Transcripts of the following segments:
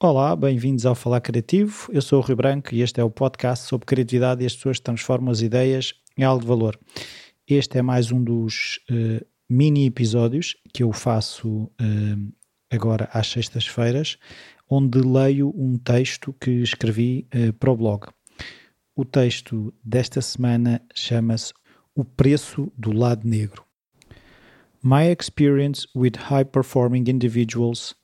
Olá, bem-vindos ao Falar Criativo. Eu sou o Rui Branco e este é o podcast sobre criatividade e as pessoas que transformam as ideias em algo de valor. Este é mais um dos uh, mini episódios que eu faço uh, agora às sextas-feiras, onde leio um texto que escrevi uh, para o blog. O texto desta semana chama-se O Preço do Lado Negro. My experience with high performing individuals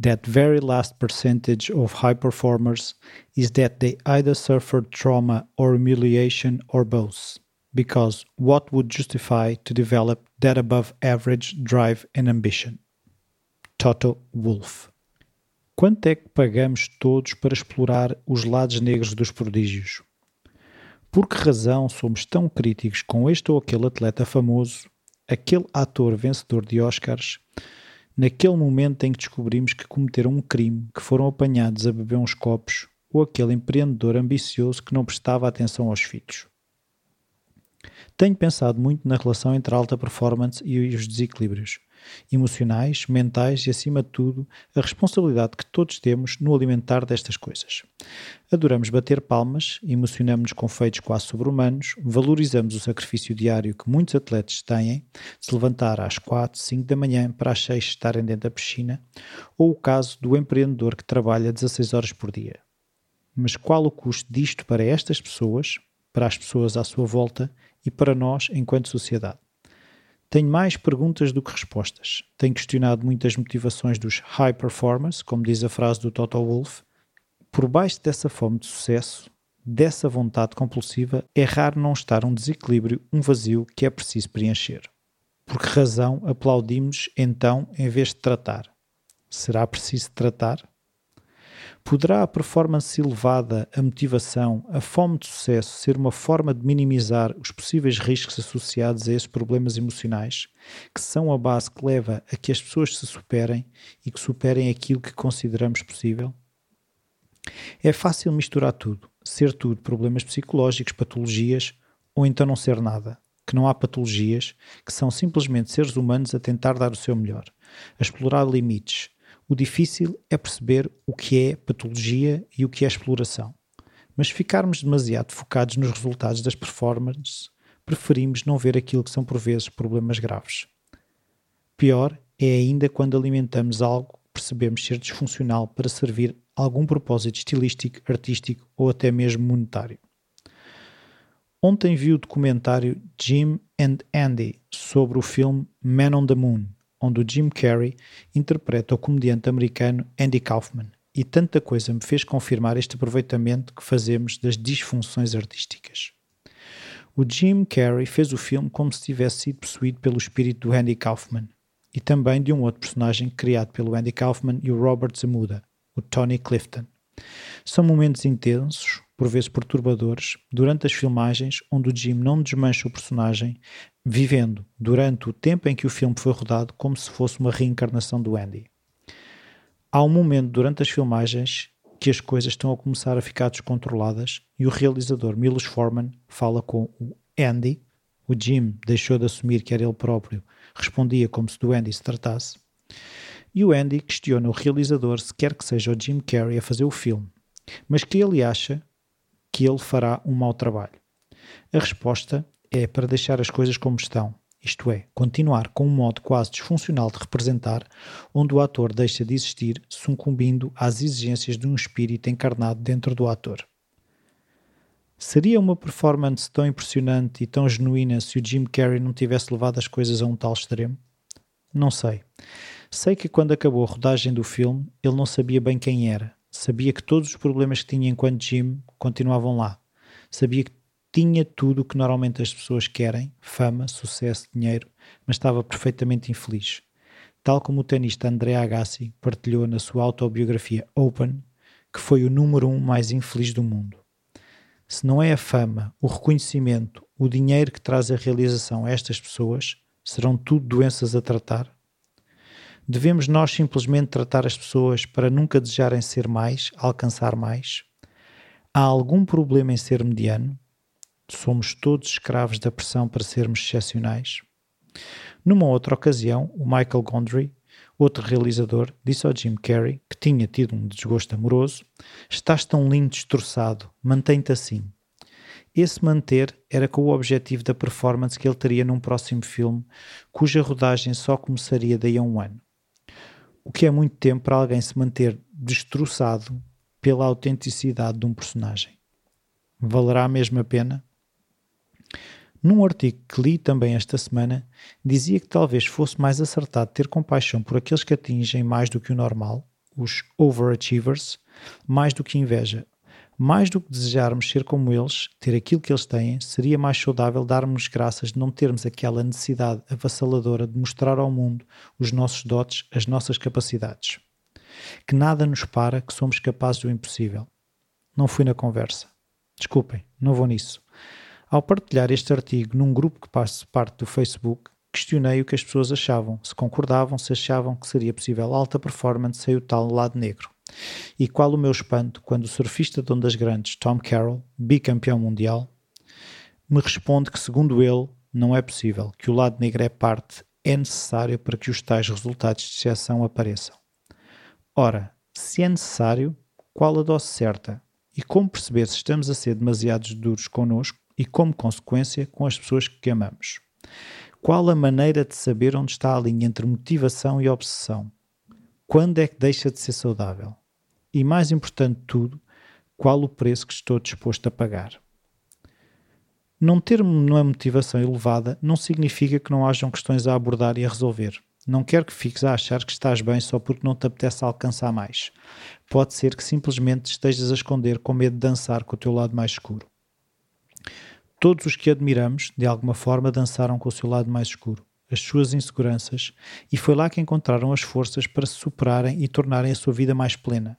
that very last percentage of high performers is that they either suffered trauma or humiliation or both. Because what would justify to develop that above average drive and ambition? Toto Wolff. Quanto é que pagamos todos para explorar os lados negros dos prodígios? Por que razão somos tão críticos com este ou aquele atleta famoso, aquele ator vencedor de Oscars, naquele momento em que descobrimos que cometeram um crime, que foram apanhados a beber uns copos, ou aquele empreendedor ambicioso que não prestava atenção aos filhos. Tenho pensado muito na relação entre a alta performance e os desequilíbrios emocionais, mentais e, acima de tudo, a responsabilidade que todos temos no alimentar destas coisas. Adoramos bater palmas, emocionamos-nos com feitos quase sobre-humanos, valorizamos o sacrifício diário que muitos atletas têm, se levantar às 4, 5 da manhã para às 6 estarem dentro da piscina, ou o caso do empreendedor que trabalha 16 horas por dia. Mas qual o custo disto para estas pessoas, para as pessoas à sua volta e para nós enquanto sociedade? Tenho mais perguntas do que respostas. Tenho questionado muitas motivações dos high performers, como diz a frase do Toto Wolff. Por baixo dessa fome de sucesso, dessa vontade compulsiva, é raro não estar um desequilíbrio, um vazio que é preciso preencher. Por que razão aplaudimos então em vez de tratar? Será preciso tratar? Poderá a performance elevada, a motivação, a fome de sucesso ser uma forma de minimizar os possíveis riscos associados a esses problemas emocionais, que são a base que leva a que as pessoas se superem e que superem aquilo que consideramos possível? É fácil misturar tudo, ser tudo problemas psicológicos, patologias, ou então não ser nada, que não há patologias, que são simplesmente seres humanos a tentar dar o seu melhor, a explorar limites, o difícil é perceber o que é patologia e o que é exploração. Mas se ficarmos demasiado focados nos resultados das performances, preferimos não ver aquilo que são por vezes problemas graves. Pior é ainda quando alimentamos algo que percebemos ser disfuncional para servir algum propósito estilístico, artístico ou até mesmo monetário. Ontem vi o documentário Jim and Andy sobre o filme Man on the Moon, onde o Jim Carrey interpreta o comediante americano Andy Kaufman. E tanta coisa me fez confirmar este aproveitamento que fazemos das disfunções artísticas. O Jim Carrey fez o filme como se tivesse sido possuído pelo espírito do Andy Kaufman e também de um outro personagem criado pelo Andy Kaufman e o Robert Zamuda, o Tony Clifton. São momentos intensos, por vezes perturbadores, durante as filmagens onde o Jim não desmancha o personagem, vivendo durante o tempo em que o filme foi rodado como se fosse uma reencarnação do Andy. Há um momento durante as filmagens que as coisas estão a começar a ficar descontroladas e o realizador Milos Forman fala com o Andy. O Jim deixou de assumir que era ele próprio, respondia como se do Andy se tratasse. E o Andy questiona o realizador se quer que seja o Jim Carrey a fazer o filme, mas que ele acha que ele fará um mau trabalho. A resposta é para deixar as coisas como estão, isto é, continuar com um modo quase disfuncional de representar, onde o ator deixa de existir, sucumbindo às exigências de um espírito encarnado dentro do ator. Seria uma performance tão impressionante e tão genuína se o Jim Carrey não tivesse levado as coisas a um tal extremo? Não sei. Sei que quando acabou a rodagem do filme, ele não sabia bem quem era. Sabia que todos os problemas que tinha enquanto Jim continuavam lá. Sabia que tinha tudo o que normalmente as pessoas querem: fama, sucesso, dinheiro, mas estava perfeitamente infeliz. Tal como o tenista André Agassi partilhou na sua autobiografia Open, que foi o número um mais infeliz do mundo. Se não é a fama, o reconhecimento, o dinheiro que traz a realização a estas pessoas, serão tudo doenças a tratar? Devemos nós simplesmente tratar as pessoas para nunca desejarem ser mais, alcançar mais? Há algum problema em ser mediano? Somos todos escravos da pressão para sermos excepcionais? Numa outra ocasião, o Michael Gondry, outro realizador, disse ao Jim Carrey, que tinha tido um desgosto amoroso: Estás tão lindo destroçado, mantém-te assim. Esse manter era com o objetivo da performance que ele teria num próximo filme, cuja rodagem só começaria daí a um ano. O que é muito tempo para alguém se manter destroçado pela autenticidade de um personagem. Valerá a pena? Num artigo que li também esta semana, dizia que talvez fosse mais acertado ter compaixão por aqueles que atingem mais do que o normal, os overachievers, mais do que inveja. Mais do que desejarmos ser como eles, ter aquilo que eles têm, seria mais saudável darmos graças de não termos aquela necessidade avassaladora de mostrar ao mundo os nossos dotes, as nossas capacidades. Que nada nos para que somos capazes do impossível. Não fui na conversa. Desculpem, não vou nisso. Ao partilhar este artigo num grupo que faz parte do Facebook, questionei o que as pessoas achavam, se concordavam, se achavam que seria possível alta performance sem o tal lado negro. E qual o meu espanto quando o surfista de ondas grandes Tom Carroll, bicampeão mundial, me responde que, segundo ele, não é possível, que o lado negro é parte, é necessário para que os tais resultados de exceção apareçam. Ora, se é necessário, qual a dose certa? E como perceber se estamos a ser demasiados duros connosco e, como consequência, com as pessoas que amamos. Qual a maneira de saber onde está a linha entre motivação e obsessão? Quando é que deixa de ser saudável? E mais importante de tudo, qual o preço que estou disposto a pagar? Não ter uma motivação elevada não significa que não hajam questões a abordar e a resolver. Não quero que fiques a achar que estás bem só porque não te apetece alcançar mais. Pode ser que simplesmente estejas a esconder com medo de dançar com o teu lado mais escuro. Todos os que admiramos, de alguma forma, dançaram com o seu lado mais escuro, as suas inseguranças, e foi lá que encontraram as forças para se superarem e tornarem a sua vida mais plena.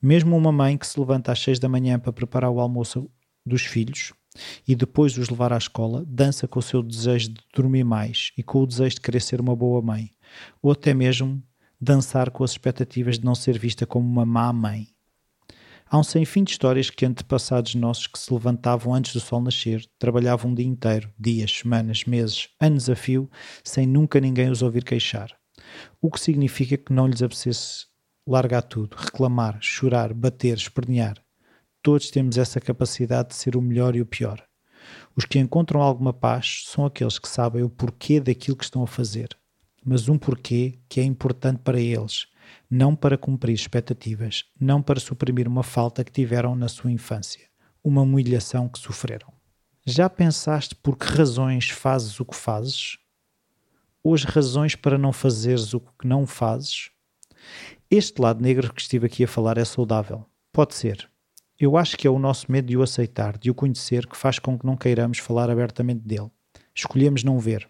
Mesmo uma mãe que se levanta às seis da manhã para preparar o almoço dos filhos e depois os levar à escola, dança com o seu desejo de dormir mais e com o desejo de querer ser uma boa mãe, ou até mesmo dançar com as expectativas de não ser vista como uma má mãe. Há um sem fim de histórias que antepassados nossos que se levantavam antes do sol nascer, trabalhavam um dia inteiro, dias, semanas, meses, anos a fio, sem nunca ninguém os ouvir queixar. O que significa que não lhes apetecesse largar tudo, reclamar, chorar, bater, espernear. Todos temos essa capacidade de ser o melhor e o pior. Os que encontram alguma paz são aqueles que sabem o porquê daquilo que estão a fazer, mas um porquê que é importante para eles não para cumprir expectativas, não para suprimir uma falta que tiveram na sua infância, uma humilhação que sofreram. Já pensaste por que razões fazes o que fazes? Ou as razões para não fazeres o que não fazes? Este lado negro que estive aqui a falar é saudável. Pode ser. Eu acho que é o nosso medo de o aceitar, de o conhecer, que faz com que não queiramos falar abertamente dele. Escolhemos não ver.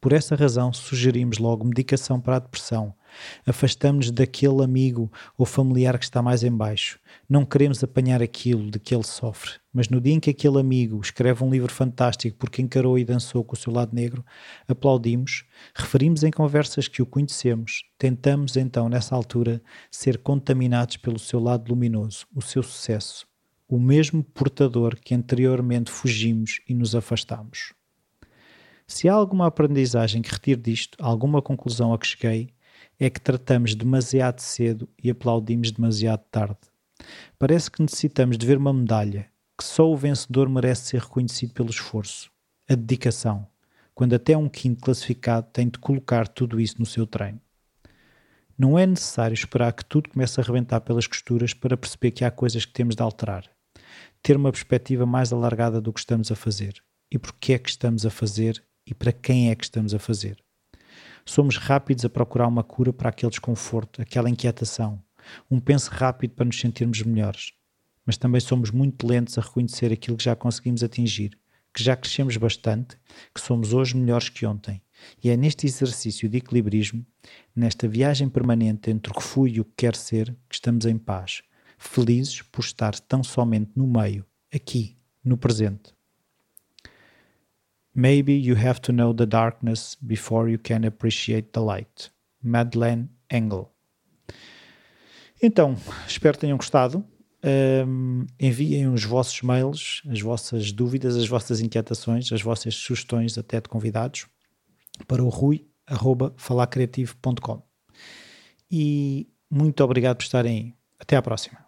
Por essa razão, sugerimos logo medicação para a depressão. Afastamos-nos daquele amigo ou familiar que está mais em baixo. Não queremos apanhar aquilo de que ele sofre. Mas no dia em que aquele amigo escreve um livro fantástico porque encarou e dançou com o seu lado negro, aplaudimos, referimos em conversas que o conhecemos, tentamos então, nessa altura, ser contaminados pelo seu lado luminoso, o seu sucesso, o mesmo portador que anteriormente fugimos e nos afastamos. Se há alguma aprendizagem que retiro disto, alguma conclusão a que cheguei, é que tratamos demasiado cedo e aplaudimos demasiado tarde. Parece que necessitamos de ver uma medalha, que só o vencedor merece ser reconhecido pelo esforço, a dedicação, quando até um quinto classificado tem de colocar tudo isso no seu treino. Não é necessário esperar que tudo comece a arrebentar pelas costuras para perceber que há coisas que temos de alterar. Ter uma perspectiva mais alargada do que estamos a fazer e porque é que estamos a fazer e para quem é que estamos a fazer. Somos rápidos a procurar uma cura para aquele desconforto, aquela inquietação, um penso rápido para nos sentirmos melhores. Mas também somos muito lentos a reconhecer aquilo que já conseguimos atingir, que já crescemos bastante, que somos hoje melhores que ontem. E é neste exercício de equilibrismo, nesta viagem permanente entre o que fui e o que quero ser, que estamos em paz, felizes por estar tão somente no meio, aqui, no presente. Maybe you have to know the darkness before you can appreciate the light. Madeleine Engel. Então, espero que tenham gostado. Um, enviem os vossos mails, as vossas dúvidas, as vossas inquietações, as vossas sugestões até de convidados para o rui.falacreativo.com. E muito obrigado por estarem aí. Até à próxima.